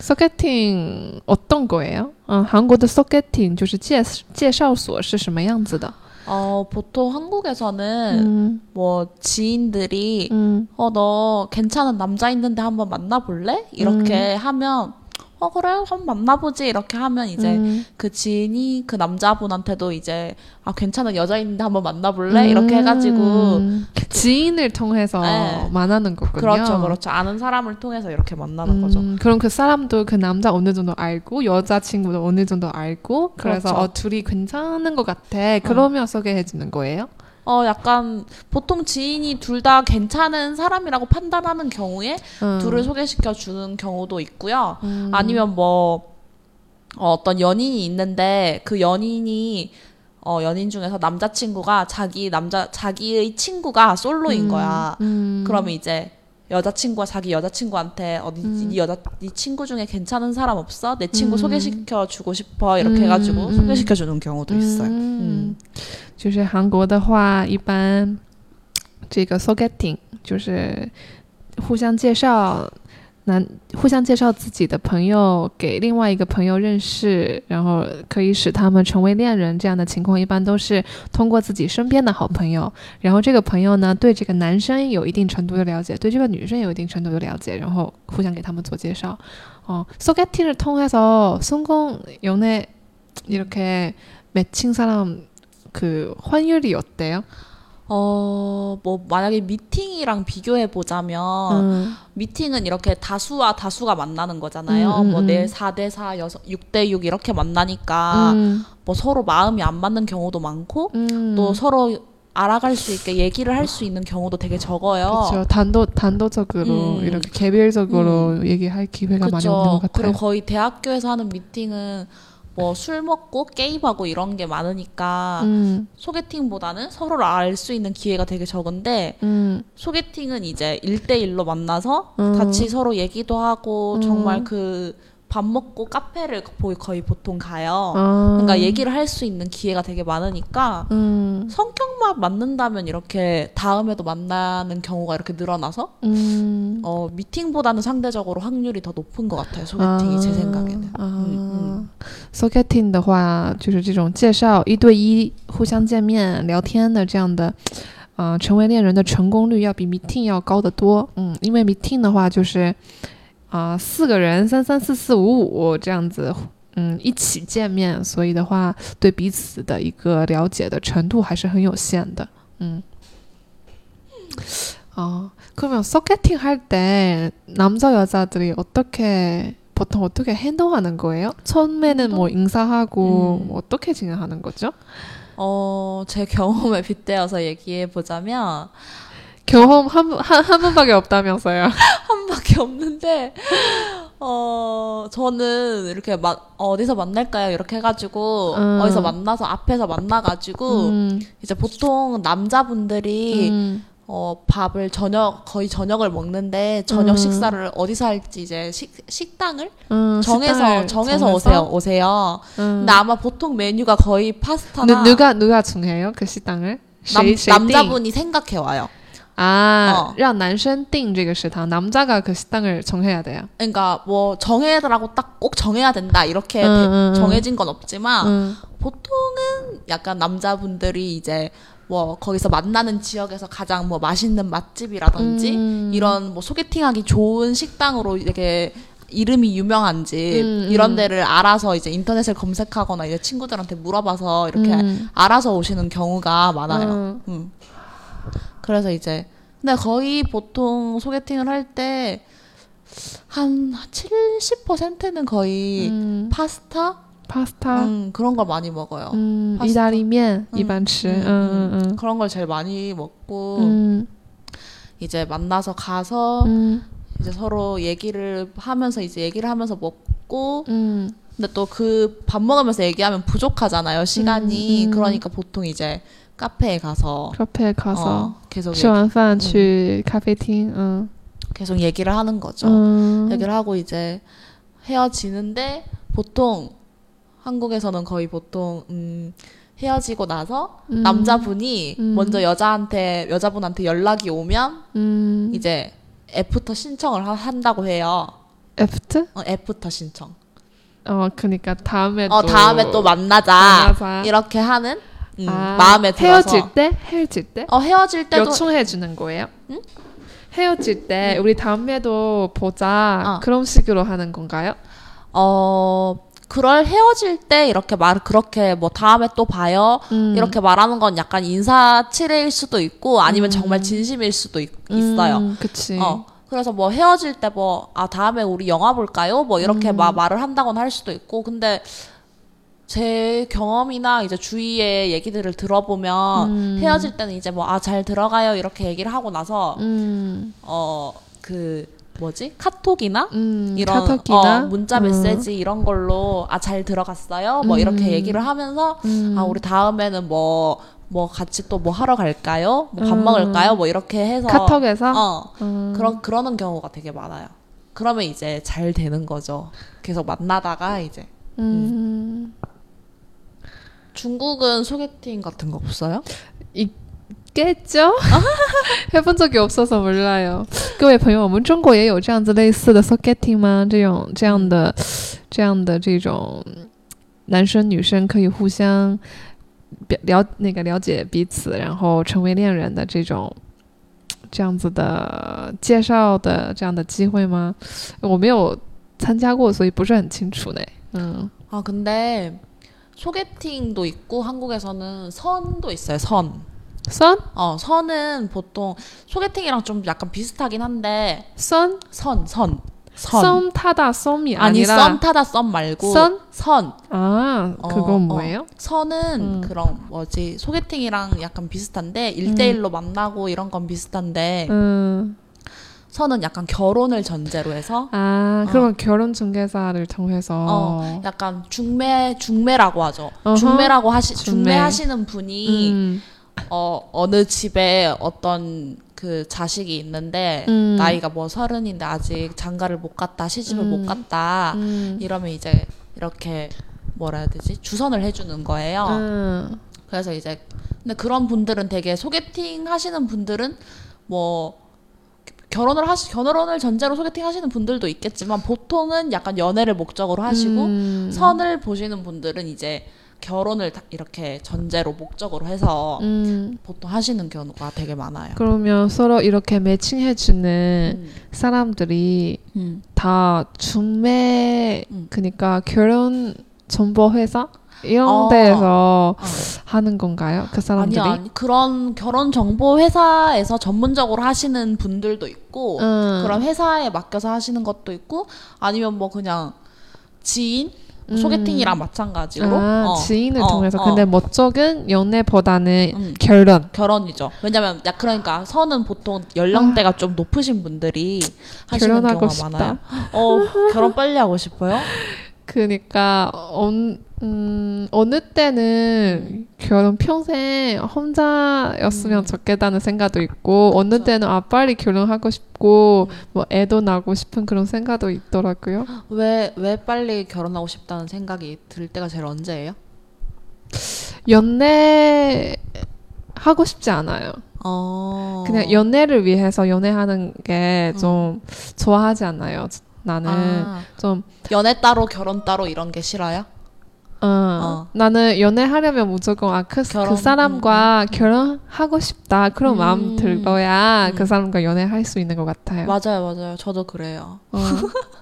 소개팅 어떤 거예요? 어, 한국의 소개팅 就是介介绍所是什么样子的? 어, 보통 한국에서는 음, 뭐 지인들이 음, 어, 너 괜찮은 남자 있는데 한번 만나볼래? 이렇게 하면 어, 그래, 한번 만나보지. 이렇게 하면 이제 음. 그 지인이 그 남자분한테도 이제 아, 괜찮은 여자 있는데 한번 만나볼래? 이렇게 해가지고 음, 지인을 통해서 네. 만나는 거군요. 그렇죠, 그렇죠. 아는 사람을 통해서 이렇게 만나는 거죠. 음, 그럼 그 사람도 그 남자 어느 정도 알고 여자 친구도 어느 정도 알고 그래서 그렇죠. 어, 둘이 괜찮은 것 같아. 그러면 소개해 주는 거예요? 어, 약간 보통 지인이 둘 다 괜찮은 사람이라고 판단하는 경우에 음. 둘을 소개시켜 주는 경우도 있고요. 음. 아니면 뭐 어, 어떤 연인이 있는데 그 연인이 어, 연인 중에서 남자친구가 자기 남자 자기의 친구가 솔로인 음. 거야. 음. 그러면 이제 여자친구가 자기 여자친구한테 어, 네, 네 여자 네 친구 중에 괜찮은 사람 없어? 내 친구 음. 소개시켜 주고 싶어 이렇게 음, 해가지고 음. 소개시켜 주는 경우도 있어요. 嗯，就是韩国的话，一般这个 sogeting 就是互相介绍， 男互相介绍自己的朋友给另外一个朋友认识，然后可以使他们成为恋人。这样的情况一般都是通过自己身边的好朋友，然后这个朋友呢对这个男生有一定程度的了解，对这个女生有一定程度的了解，然后互相给他们做介绍。어, 소개팅을 통해서 성공 연애 이렇게 맺힌 사람 그 환율이 어때요? 어, 뭐, 만약에 미팅이랑 비교해 보자면, 음, 미팅은 이렇게 다수와 다수가 만나는 거잖아요. 음, 음, 뭐, 음. 내 4대 4, 6, 6대 6 이렇게 만나니까, 음, 뭐, 서로 마음이 안 맞는 경우도 많고, 음. 또 서로 알아갈 수 있게 얘기를 할 수 있는 경우도 되게 적어요. 그렇죠. 단도 단도적으로 음. 이렇게 개별적으로 얘기할 기회가 많이 없는 것 같아요. 그리고 거의 대학교에서 하는 미팅은 뭐 술 먹고 게임하고 이런 게 많으니까 음, 소개팅보다는 서로를 알 수 있는 기회가 되게 적은데 음, 소개팅은 이제 1대1로 만나서 음. 같이 서로 얘기도 하고 음. 정말 그 밥 먹고 카페를 거의, 보통 가요. 아, 그러니까 얘기를 할 수 있는 기회가 되게 많으니까 음, 성격만 맞는다면 이렇게 다음에도 만나는 경우가 이렇게 늘어나서 음. 어, 미팅보다는 상대적으로 확률이 더 높은 것 같아요. 소개팅이 제 생각에는. 啊 嗯 sogeting 的话，就是这种介绍一对一互相见面聊天的这样的，呃，成为恋人的成功率要比 meeting 要高得多。嗯，因为 meeting 的话就是，啊、四个人三三四四五五这样子，嗯，一起见面，所以的话对彼此的一个了解的程度还是很有限的。嗯。어, 그러면 소개팅 할 때 남자 여자들이 어떻게 보통 어떻게 행동하는 거예요? 처음에는 뭐 인사하고 음. 뭐 어떻게 진행하는 거죠? 어, 제 경험에 빗대어서 얘기해 보자면 경험 한, 한, 한 번밖에 없다면서요? 한 밖에 없는데 어, 저는 이렇게 막 어디서 만날까요? 이렇게 해가지고 음. 어디서 만나서 앞에서 만나가지고 음, 이제 보통 남자분들이 음, 어, 밥을 저녁 거의 저녁을 먹는데 저녁 음. 식사를 어디서 할지 이제 식, 식당을 음, 정해서 식당을 정해서 정해서? 오세요 오세요. 음. 근데 아마 보통 메뉴가 거의 파스타나 누, 누가 누가 정해요 그 식당을? 남, 谁谁定 남자분이 생각해 와요. 아, 어. 让男生订这个食堂 남자가 그 식당을 정해야 돼요. 그러니까 뭐 정해라고 딱 꼭 정해야 된다 이렇게 음, 대- 음, 음. 정해진 건 없지만 음, 보통은 약간 남자분들이 이제 뭐 거기서 만나는 지역에서 가장 뭐 맛있는 맛집이라든지 음. 이런 뭐 소개팅하기 좋은 식당으로 이렇게 이름이 유명한 집 음, 이런 음. 데를 알아서 이제 인터넷을 검색하거나 이제 친구들한테 물어봐서 이렇게 음. 알아서 오시는 경우가 많아요. 음. 음. 그래서 이제 근데 거의 보통 소개팅을 할 때 한 70%는 거의 음, 파스타 파스타. 음, 그런 걸 많이 먹어요. 嗯， 파스타 意大利面嗯一般吃， 음, 嗯嗯 음. 嗯 그런 걸 제일 많이 먹고 嗯 이제 만나서 가서 嗯 이제 서로 얘기를 하면서 이제 얘기를 하면서 먹고 嗯 근데 또 그 밥 먹으면서 얘기하면 부족하잖아요 시간이 음, 음. 그러니까 보통 이제 카페에 가서 咖啡卡萨 어, 계속 吃 얘기, 完饭去咖啡厅，嗯 계속 얘기를 하는 거죠. 嗯 얘기를 하고 이제 헤어지는데 보통 한국에서는 거의 보통 음, 헤어지고 나서 음. 남자분이 음. 먼저 여자한테 여자분한테 연락이 오면 嗯 이제 애프터 신청을 하- 한다고 해요. 애프터? 어, 애프터 신청. 어, 그니까 다음에 어, 또 다음에 또 만나자. 만나자. 이렇게 하는 음, 아, 마음에 들어서. 헤어질 때? 헤어질 때? 어, 헤어질 때도 요청해 주는 거예요? 응? 헤어질 때 우리 다음에도 보자 어. 그런 식으로 하는 건가요? 어, 그럴 헤어질 때 이렇게 말 그렇게 뭐 다음에 또 봐요. 음. 이렇게 말하는 건 약간 인사치레일 수도 있고 아니면 정말 진심일 수도 있, 어요 음, 그치. 어. 그래서 뭐 헤어질 때 뭐, 아, 다음에 우리 영화 볼까요? 뭐 이렇게 막 말을 한다고는 할 수도 있고. 근데 제 경험이나 이제 주위의 얘기들을 들어보면 헤어질 때는 이제 뭐, 아, 잘 들어가요. 이렇게 얘기를 하고 나서, 음, 어, 그, 뭐지? 카톡이나? 음, 이런 카톡이나? 어, 문자 메시지 이런 걸로 아 잘 들어갔어요? 뭐 이렇게 얘기를 하면서 아 우리 다음에는 뭐뭐 같이 또 뭐 하러 갈까요? 뭐밥 음. 먹을까요? 뭐 이렇게 해서. 카톡에서? 어. 음. 그런 그러는 경우가 되게 많아요. 그러면 이제 잘 되는 거죠. 계속 만나다가 이제. 음, 중국은 소개팅 같은 거 없어요? 있 겠죠? 해본 적이 없어서 몰라요. 各位朋友，我们中国也有这样子类似的 socketting 吗？这种这样的这样的这种男生女生可以互相表了那个了解彼此，然后成为恋人的这种这样子的介绍的这样的机会吗？我没有参加过，所以不是很清楚呢。嗯， 아 근데 소개팅도 있고 한국에서는 선도 있어요 선 酸 어, 선은 보통 소개팅이랑 좀 약간 비슷하긴 한데 酸 선, 선, 선. 썸 타다 썸이 아니 아니라 썸 타다 썸 말고 선? 선. 아 어, 그건 어. 뭐예요? 선은 음. 그런 뭐지 소개팅이랑 약간 비슷한데 일대일로 만나고 이런 건 비슷한데 음. 선은 약간 결혼을 전제로 해서 아, 그러면 결혼 중개사를 통해서 어, 약간 중매 중매라고 하죠. 어허. 중매라고 하시 중매. 중매하시는 분이 음. 어 어느 집에 어떤 그 자식이 있는데 음. 나이가 뭐 서른인데 아직 장가를 못 갔다 시집을 음. 못 갔다 음. 이러면 이제 이렇게 뭐라 해야 되지 주선을 해주는 거예요. 음. 그래서 이제 근데 그런 분들은 되게 소개팅 하시는 분들은 뭐 결혼을 하시 결혼을 전제로 소개팅 하시는 분들도 있겠지만 보통은 약간 연애를 목적으로 하시고 음. 선을 보시는 분들은 이제 결혼을 다 이렇게 전제로 목적으로 해서 음. 보통 하시는 경우가 되게 많아요. 그러면 서로 이렇게 매칭해주는 음. 사람들이 음. 다 중매, 음. 그러니까 결혼 정보 회사 이런 어. 데에서 어. 하는 건가요? 그 사람들이? 아니요, 아니, 그런 결혼 정보 회사에서 전문적으로 하시는 분들도 있고 음. 그런 회사에 맡겨서 하시는 것도 있고 아니면 뭐 그냥 지인 음. 소개팅이랑 마찬가지로 아, 어, 지인을 어, 통해서. 어. 근데 목적은 연애보다는 음. 결혼. 결혼이죠. 왜냐면 야 그러니까 선은 보통 연령대가 좀 높으신 분들이 하시는 아. 결혼하고 경우가 싶다. 많아요. 어 결혼 빨리 하고 싶어요? 그니까 어, 음, 어느 때는 결혼 평생 혼자였으면 좋겠다는 생각도 있고 어느 음. 그쵸. 때는 아 빨리 결혼하고 싶고 음. 뭐 애도 낳고 싶은 그런 생각도 있더라고요. 왜 왜 빨리 결혼하고 싶다는 생각이 들 때가 제일 언제예요? 연애 하고 싶지 않아요. 어 그냥 연애를 위해서 연애하는 게좀 좋아하지 않아요. 나는 아, 좀 연애 따로 결혼 따로 이런 게 싫어요? 어, 어. 나는 연애하려면 무조건 아, 그, 결혼, 그 사람과 결혼하고 싶다 그런 음. 마음 들어야 음. 그 사람과 연애할 수 있는 것 같아요. 맞아요, 맞아요. 저도 그래요. 어.